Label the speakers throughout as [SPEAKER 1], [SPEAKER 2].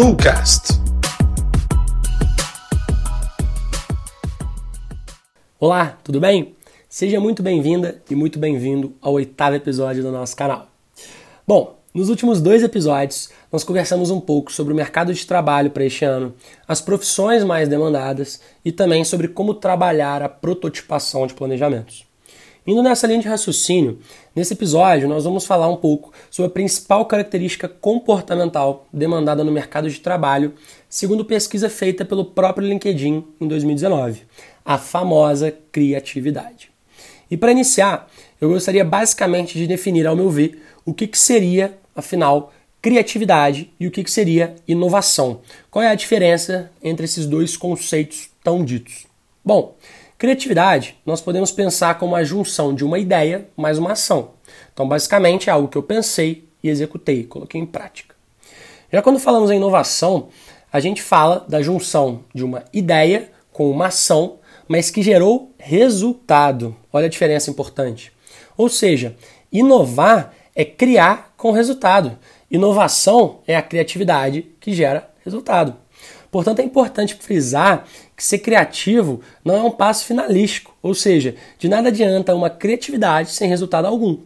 [SPEAKER 1] Ducast.
[SPEAKER 2] Olá, tudo bem? Seja muito bem-vinda e muito bem-vindo ao oitavo episódio do nosso canal. Bom, nos últimos dois episódios, nós conversamos um pouco sobre o mercado de trabalho para este ano, as profissões mais demandadas e também sobre como trabalhar a prototipação de planejamentos. Indo nessa linha de raciocínio, nesse episódio nós vamos falar um pouco sobre a principal característica comportamental demandada no mercado de trabalho, segundo pesquisa feita pelo próprio LinkedIn em 2019, a famosa criatividade. E para iniciar, eu gostaria basicamente de definir, ao meu ver, o que, que seria, afinal, criatividade e o que, que seria inovação. Qual é a diferença entre esses dois conceitos tão ditos? Bom, criatividade nós podemos pensar como a junção de uma ideia mais uma ação. Então, basicamente, é algo que eu pensei e executei, coloquei em prática. Já quando falamos em inovação, a gente fala da junção de uma ideia com uma ação, mas que gerou resultado. Olha a diferença importante. Ou seja, inovar é criar com resultado. Inovação é a criatividade que gera resultado. Portanto, é importante frisar que ser criativo não é um passo finalístico, ou seja, de nada adianta uma criatividade sem resultado algum.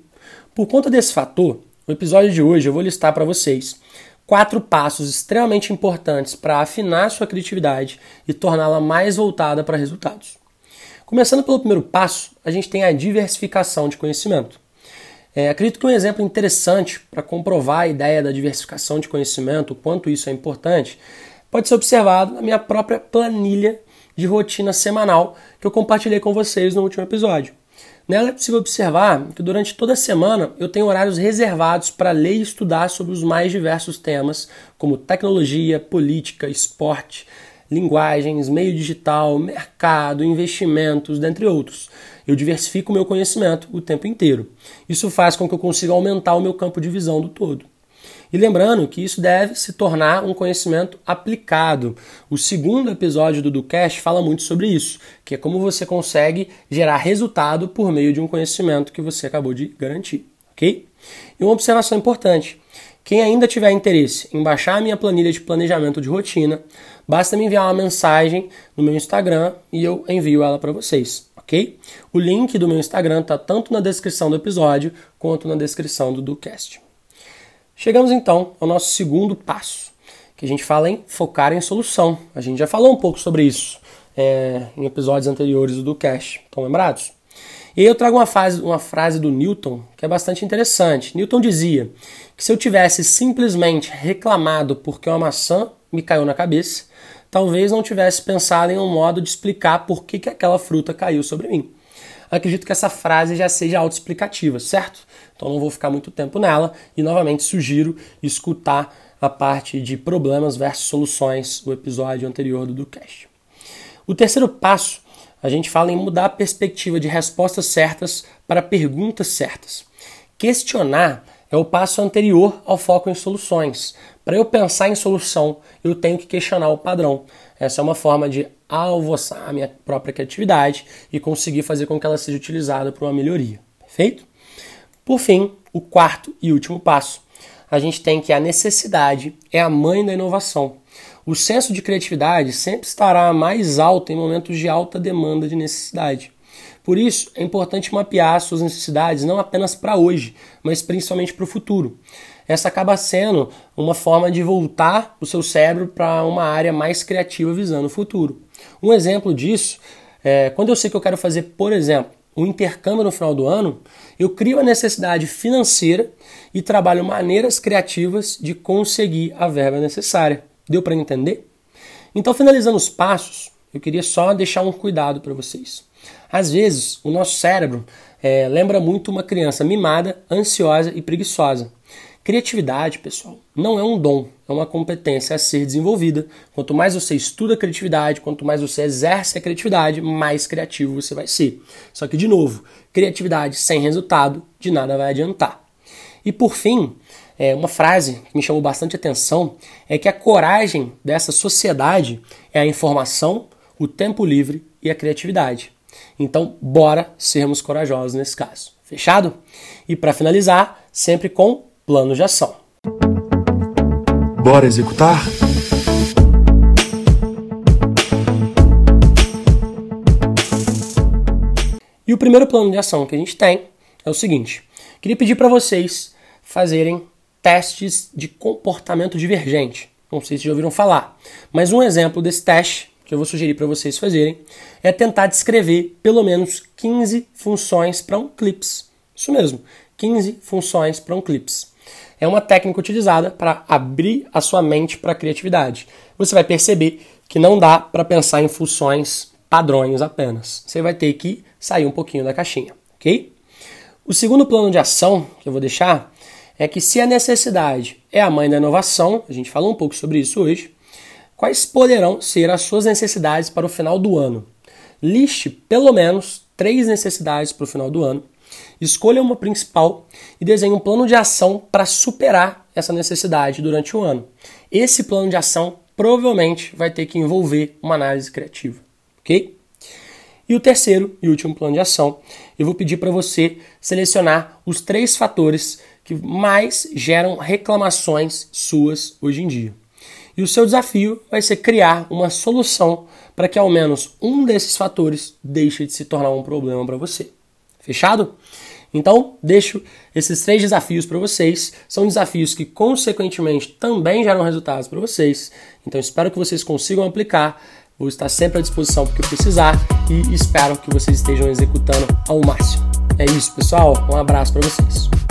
[SPEAKER 2] Por conta desse fator, no episódio de hoje eu vou listar para vocês quatro passos extremamente importantes para afinar sua criatividade e torná-la mais voltada para resultados. Começando pelo primeiro passo, a gente tem a diversificação de conhecimento. É, acredito que um exemplo interessante para comprovar a ideia da diversificação de conhecimento, o quanto isso é importante, pode ser observado na minha própria planilha de rotina semanal que eu compartilhei com vocês no último episódio. Nela é possível observar que durante toda a semana eu tenho horários reservados para ler e estudar sobre os mais diversos temas, como tecnologia, política, esporte, linguagens, meio digital, mercado, investimentos, dentre outros. Eu diversifico o meu conhecimento o tempo inteiro. Isso faz com que eu consiga aumentar o meu campo de visão do todo. E lembrando que isso deve se tornar um conhecimento aplicado. O segundo episódio do DuCast fala muito sobre isso, que é como você consegue gerar resultado por meio de um conhecimento que você acabou de garantir, ok? E uma observação importante: quem ainda tiver interesse em baixar a minha planilha de planejamento de rotina, basta me enviar uma mensagem no meu Instagram e eu envio ela para vocês, ok? O link do meu Instagram está tanto na descrição do episódio quanto na descrição do DuCast. Chegamos então ao nosso segundo passo, que a gente fala em focar em solução. A gente já falou um pouco sobre isso é, em episódios anteriores do Cash. Estão lembrados? E aí eu trago uma, fase, uma frase do Newton que é bastante interessante. Newton dizia que se eu tivesse simplesmente reclamado porque uma maçã me caiu na cabeça, talvez não tivesse pensado em um modo de explicar por que, que aquela fruta caiu sobre mim. Acredito que essa frase já seja autoexplicativa, certo? Então não vou ficar muito tempo nela e novamente sugiro escutar a parte de problemas versus soluções, o episódio anterior do Ducast. O terceiro passo, a gente fala em mudar a perspectiva de respostas certas para perguntas certas. Questionar é o passo anterior ao foco em soluções. Para eu pensar em solução, eu tenho que questionar o padrão. Essa é uma forma de alvoçar a minha própria criatividade e conseguir fazer com que ela seja utilizada para uma melhoria. Perfeito? Por fim, o quarto e último passo, a gente tem que a necessidade é a mãe da inovação. O senso de criatividade sempre estará mais alto em momentos de alta demanda de necessidade. Por isso, é importante mapear suas necessidades não apenas para hoje, mas principalmente para o futuro. Essa acaba sendo uma forma de voltar o seu cérebro para uma área mais criativa visando o futuro. Um exemplo disso é quando eu sei que eu quero fazer, por exemplo, um intercâmbio no final do ano, eu crio a necessidade financeira e trabalho maneiras criativas de conseguir a verba necessária. Deu para entender? Então, finalizando os passos, eu queria só deixar um cuidado para vocês. Às vezes, o nosso cérebro é, lembra muito uma criança mimada, ansiosa e preguiçosa. Criatividade, pessoal, não é um dom, é uma competência a ser desenvolvida. Quanto mais você estuda a criatividade, quanto mais você exerce a criatividade, mais criativo você vai ser. Só que, de novo, criatividade sem resultado de nada vai adiantar. E por fim, é, uma frase que me chamou bastante atenção é que a coragem dessa sociedade é a informação, o tempo livre e a criatividade. Então, bora sermos corajosos nesse caso. Fechado? E para finalizar, sempre com plano de ação.
[SPEAKER 1] Bora executar?
[SPEAKER 2] E o primeiro plano de ação que a gente tem é o seguinte: queria pedir para vocês fazerem testes de comportamento divergente. Não sei se já ouviram falar, mas um exemplo desse teste que eu vou sugerir para vocês fazerem é tentar descrever pelo menos 15 funções para um clips. Isso mesmo, 15 funções para um clips. É uma técnica utilizada para abrir a sua mente para a criatividade. Você vai perceber que não dá para pensar em funções padrões apenas. Você vai ter que sair um pouquinho da caixinha, ok? O segundo plano de ação que eu vou deixar é que se a necessidade é a mãe da inovação, a gente falou um pouco sobre isso hoje, quais poderão ser as suas necessidades para o final do ano? Liste pelo menos três necessidades para o final do ano, escolha uma principal e desenhe um plano de ação para superar essa necessidade durante o ano. Esse plano de ação provavelmente vai ter que envolver uma análise criativa, ok? E o terceiro e último plano de ação, eu vou pedir para você selecionar os três fatores que mais geram reclamações suas hoje em dia. E o seu desafio vai ser criar uma solução para que ao menos um desses fatores deixe de se tornar um problema para você. Fechado? Então, deixo esses três desafios para vocês. São desafios que, consequentemente, também geram resultados para vocês. Então, espero que vocês consigam aplicar. Vou estar sempre à disposição porque precisar e espero que vocês estejam executando ao máximo. É isso, pessoal. Um abraço para vocês.